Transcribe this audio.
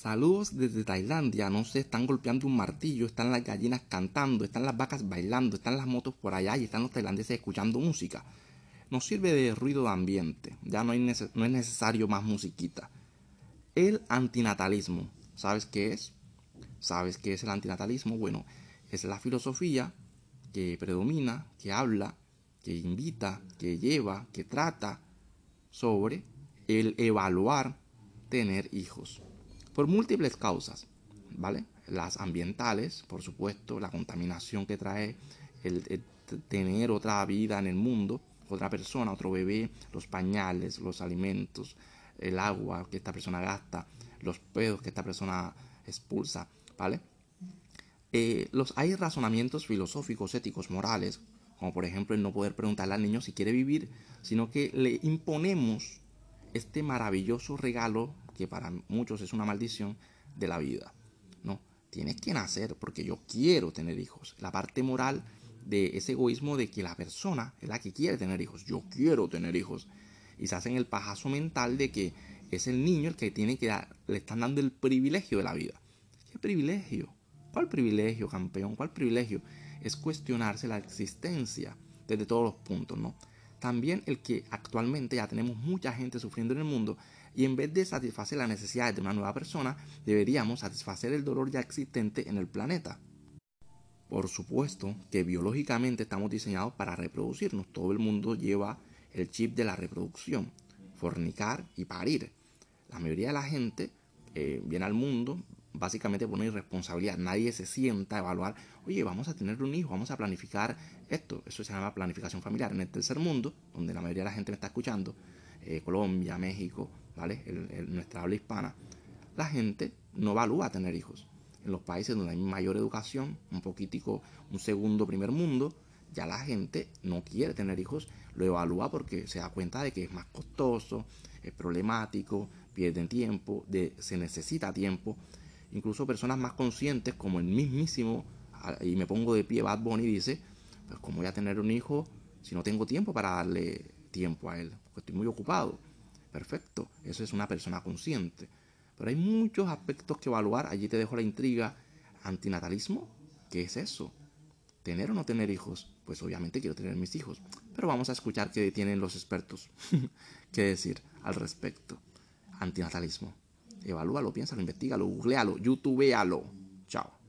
Saludos desde Tailandia, no sé, están golpeando un martillo, están las gallinas cantando, están las vacas bailando, están las motos por allá y están los tailandeses escuchando música. Nos sirve de ruido de ambiente, ya no, hay no es necesario más musiquita. El antinatalismo, ¿sabes qué es? ¿Sabes qué es el antinatalismo? Bueno, es la filosofía que predomina, que habla, que invita, que lleva, que trata sobre el evaluar tener hijos por múltiples causas, ¿vale? Las ambientales, por supuesto, la contaminación que trae el, tener otra vida en el mundo, otra persona, otro bebé, los pañales, los alimentos, el agua que esta persona gasta, los pedos que esta persona expulsa, ¿vale? Eh, los, hay razonamientos filosóficos, éticos, morales, como por ejemplo el no poder preguntarle al niño si quiere vivir, sino que le imponemos este maravilloso regalo que para muchos es una maldición de la vida. No, tienes que nacer porque yo quiero tener hijos. La parte moral de ese egoísmo de que la persona es la que quiere tener hijos. Yo quiero tener hijos. Y se hacen el pajazo mental de que es el niño el que tiene que dar, le están dando el privilegio de la vida. ¿Qué privilegio? ¿Cuál privilegio, campeón? ¿Cuál privilegio? Es cuestionarse la existencia desde todos los puntos, ¿no? También el que actualmente ya tenemos mucha gente sufriendo en el mundo y en vez de satisfacer las necesidades de una nueva persona, deberíamos satisfacer el dolor ya existente en el planeta. Por supuesto que biológicamente estamos diseñados para reproducirnos. Todo el mundo lleva el chip de la reproducción, fornicar y parir. La mayoría de la gente eh, viene al mundo básicamente por una irresponsabilidad. Nadie se sienta a evaluar, oye, vamos a tener un hijo, vamos a planificar esto. Eso se llama planificación familiar. En el tercer mundo, donde la mayoría de la gente me está escuchando, eh, Colombia, México, ¿vale? nuestra habla hispana, la gente no evalúa tener hijos. En los países donde hay mayor educación, un poquitico, un segundo primer mundo, ya la gente no quiere tener hijos, lo evalúa porque se da cuenta de que es más costoso, es problemático, pierden tiempo, se necesita tiempo. Incluso personas más conscientes, como el mismísimo, y me pongo de pie, Bad Bunny dice, pues cómo voy a tener un hijo si no tengo tiempo para darle tiempo a él, porque estoy muy ocupado. Perfecto, eso es una persona consciente. Pero hay muchos aspectos que evaluar. Allí te dejo la intriga. Antinatalismo, ¿qué es eso? ¿Tener o no tener hijos? Pues obviamente quiero tener mis hijos. Pero vamos a escuchar qué tienen los expertos. qué decir al respecto. Antinatalismo. Evalúalo, piénsalo, investigalo, googlealo, youtubealo. Chao.